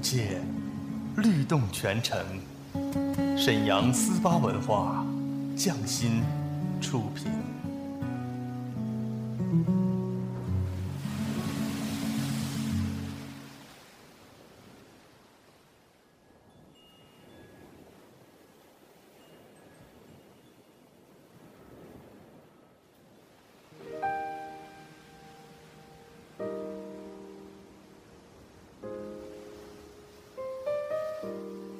界，律动全城。沈阳思巴文化，匠心出品。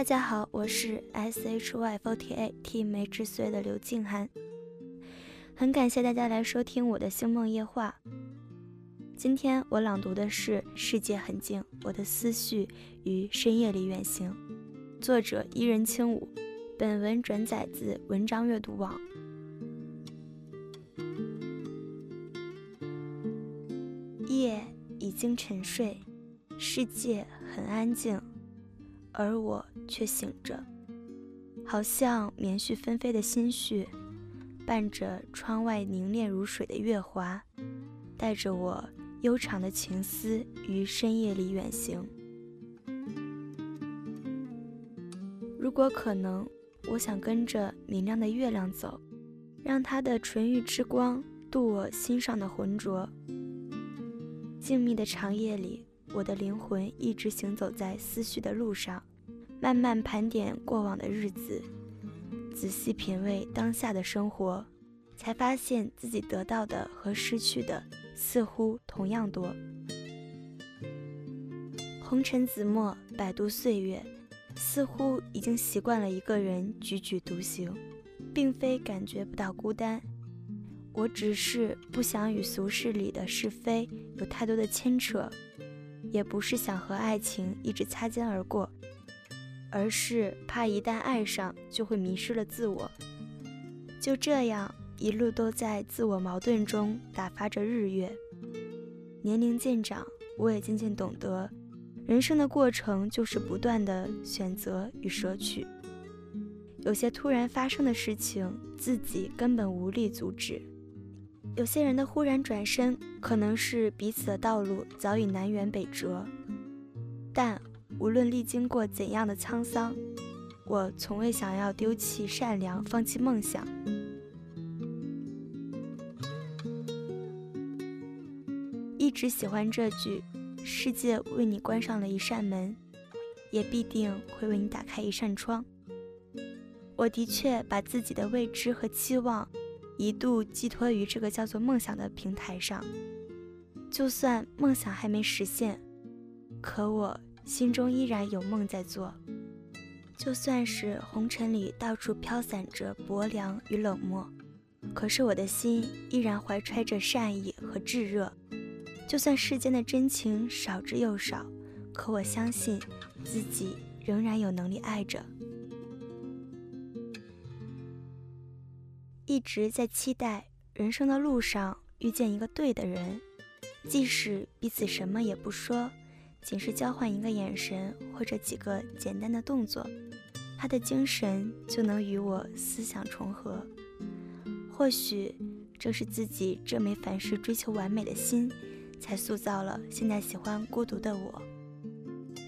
大家好，我是 S H Y forty eight T 梅之岁的刘静涵，很感谢大家来收听我的星梦夜话。今天我朗读的是《世界很静，我的思绪于深夜里远行》，作者伊人轻舞。本文转载自文章阅读网。夜已经沉睡，世界很安静。而我却醒着，好像棉絮纷飞的心绪，伴着窗外凝练如水的月华，带着我悠长的情思于深夜里远行。如果可能，我想跟着明亮的月亮走，让它的纯欲之光渡我心上的浑浊。静谧的长夜里。我的灵魂一直行走在思绪的路上，慢慢盘点过往的日子，仔细品味当下的生活，才发现自己得到的和失去的似乎同样多。红尘紫陌，百度岁月，似乎已经习惯了一个人踽踽独行，并非感觉不到孤单，我只是不想与俗世里的是非有太多的牵扯。也不是想和爱情一直擦肩而过，而是怕一旦爱上就会迷失了自我。就这样一路都在自我矛盾中打发着日月。年龄渐长，我也渐渐懂得，人生的过程就是不断的选择与舍取。有些突然发生的事情，自己根本无力阻止。有些人的忽然转身，可能是彼此的道路早已南辕北辙。但无论历经过怎样的沧桑，我从未想要丢弃善良，放弃梦想。一直喜欢这句：“世界为你关上了一扇门，也必定会为你打开一扇窗。”我的确把自己的未知和期望。一度寄托于这个叫做梦想的平台上，就算梦想还没实现，可我心中依然有梦在做。就算是红尘里到处飘散着薄凉与冷漠，可是我的心依然怀揣着善意和炙热。就算世间的真情少之又少，可我相信自己仍然有能力爱着。一直在期待人生的路上遇见一个对的人，即使彼此什么也不说，仅是交换一个眼神或者几个简单的动作，他的精神就能与我思想重合。或许正是自己这枚凡事追求完美的心，才塑造了现在喜欢孤独的我。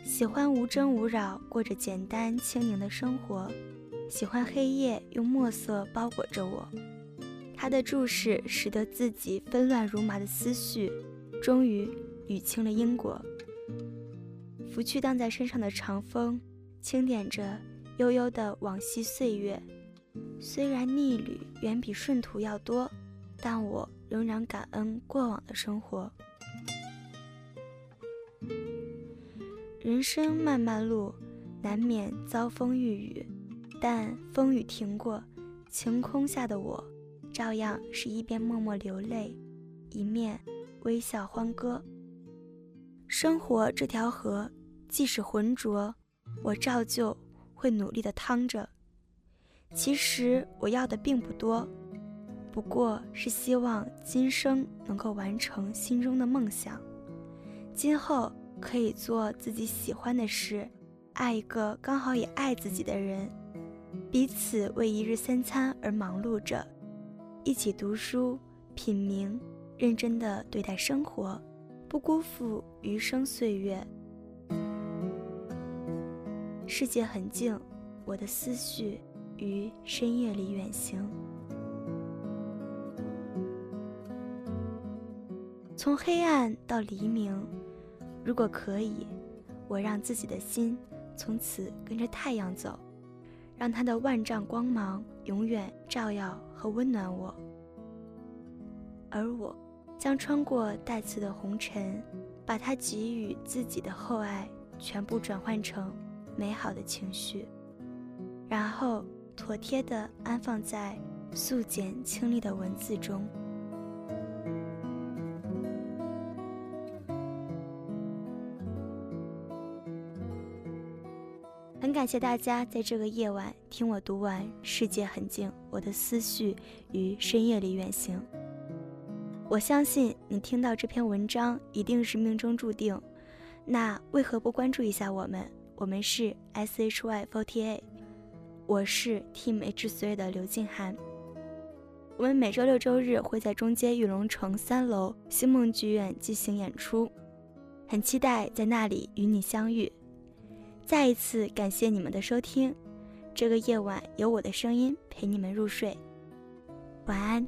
喜欢无争无扰，过着简单轻盈的生活；喜欢黑夜用墨色包裹着我。他的注视使得自己纷乱如麻的思绪，终于捋清了因果。拂去荡在身上的长风，轻点着悠悠的往昔岁月。虽然逆旅远比顺途要多，但我仍然感恩过往的生活。人生漫漫路，难免遭风遇雨，但风雨停过，晴空下的我，照样是一边默默流泪，一面微笑欢歌。生活这条河，即使浑浊，我照旧会努力的趟着。其实我要的并不多，不过是希望今生能够完成心中的梦想，今后。可以做自己喜欢的事，爱一个刚好也爱自己的人，彼此为一日三餐而忙碌着，一起读书、品茗，认真的对待生活，不辜负余生岁月。世界很静，我的思绪于深夜里远行，从黑暗到黎明。如果可以，我让自己的心从此跟着太阳走，让它的万丈光芒永远照耀和温暖我。而我将穿过带刺的红尘，把它给予自己的厚爱全部转换成美好的情绪，然后妥帖地安放在素简清丽的文字中。很感谢大家在这个夜晚听我读完《世界很静，我的思绪于深夜里远行》。我相信你听到这篇文章一定是命中注定，那为何不关注一下我们？我们是 S H Y Forty Eight，我是 Team H Three 的刘静涵。我们每周六周日会在中街玉龙城三楼星梦剧院进行演出，很期待在那里与你相遇。再一次感谢你们的收听，这个夜晚有我的声音陪你们入睡，晚安。